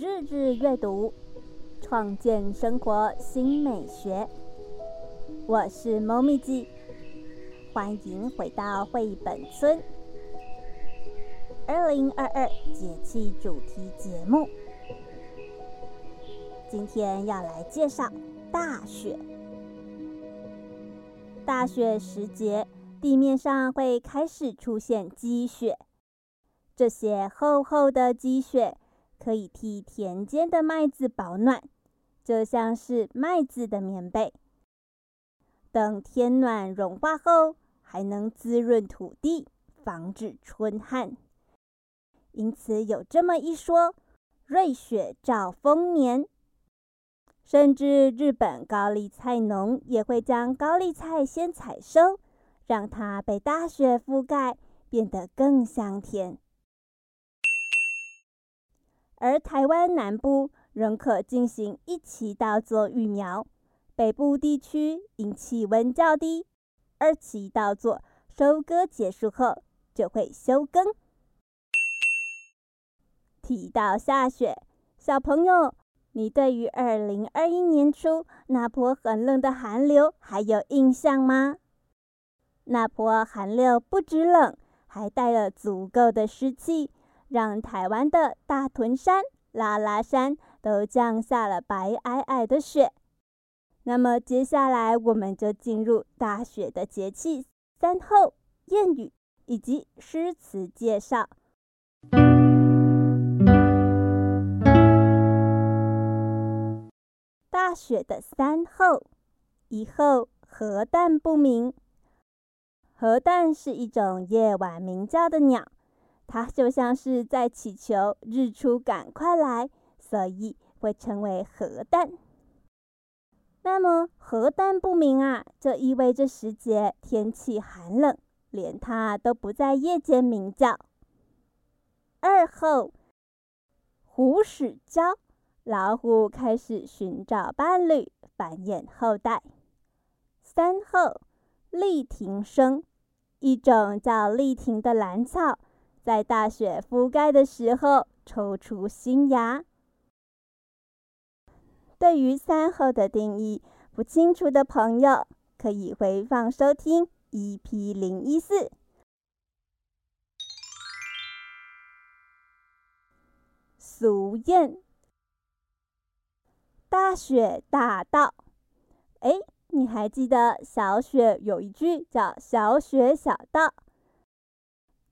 日日阅读，创建生活新美学。我是猫咪记，欢迎回到绘本村。二零二二节气主题节目，今天要来介绍大雪。大雪时节，地面上会开始出现积雪，这些厚厚的积雪。可以替田间的麦子保暖，就像是麦子的棉被。等天暖融化后，还能滋润土地，防止春旱。因此有这么一说：“瑞雪兆丰年。”甚至日本高丽菜农也会将高丽菜先采收，让它被大雪覆盖，变得更香甜。而台湾南部仍可进行一期稻作育苗，北部地区因气温较低，二期稻作收割结束后就会休耕。提到下雪，小朋友，你对于二零二一年初那波很冷的寒流还有印象吗？那波寒流不止冷，还带了足够的湿气。让台湾的大屯山、拉拉山都降下了白皑皑的雪。那么接下来我们就进入大雪的节气三候谚语以及诗词介绍。大雪的三候，一候核弹不鸣。核弹是一种夜晚鸣叫的鸟。它就像是在祈求日出赶快来，所以会称为核弹。那么核弹不明啊，就意味着时节天气寒冷，连它都不在夜间鸣叫。二后，虎始交，老虎开始寻找伴侣，繁衍后代。三后，栗庭生，一种叫栗庭的兰草。在大雪覆盖的时候，抽出新芽。对于三候的定义不清楚的朋友，可以回放收听 EP 零一四。俗谚：大雪大道。哎，你还记得小雪有一句叫“小雪小道”？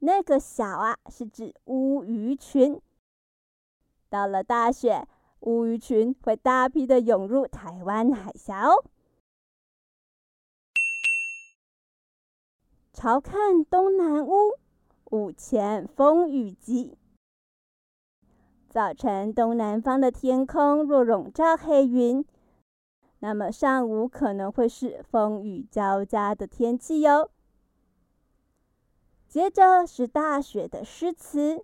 那个小啊，是指乌鱼群。到了大雪，乌鱼群会大批的涌入台湾海峡哦。朝看东南屋，午前风雨急。早晨东南方的天空若笼罩黑云，那么上午可能会是风雨交加的天气哟。接着是大雪的诗词，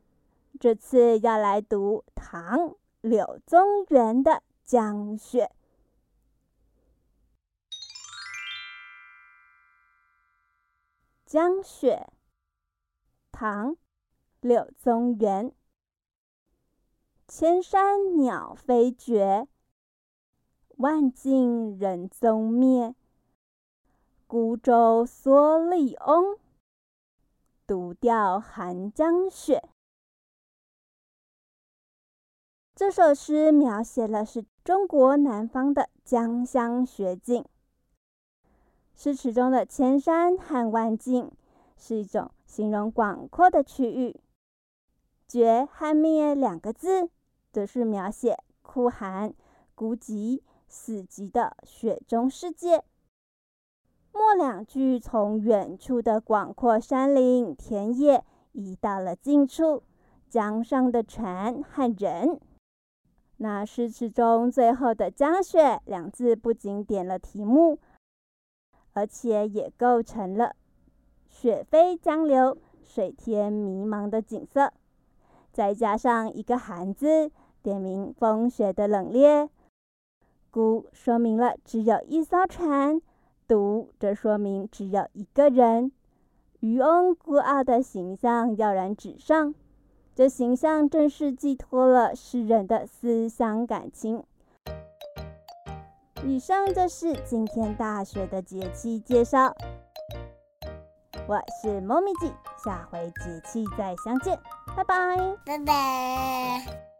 这次要来读唐柳宗元的《江雪》。江雪，唐，柳宗元。千山鸟飞绝，万径人踪灭。孤舟蓑笠翁。独钓寒江雪。这首诗描写了是中国南方的江乡雪景。诗词中的千山和万径是一种形容广阔的区域。绝和灭两个字，则是描写酷寒、孤寂、死寂的雪中世界。末两句从远处的广阔山林、田野移到了近处，江上的船和人。那诗词中最后的“江雪”两字，不仅点了题目，而且也构成了雪飞江流、水天迷茫的景色。再加上一个“寒”字，点明风雪的冷冽。孤说明了只有一艘船。独，这说明只有一个人。渔翁孤傲的形象跃然纸上。这形象正是寄托了诗人的思乡感情。以上就是今天大学的节气介绍。我是猫咪姐，下回节气再相见，拜拜，拜拜。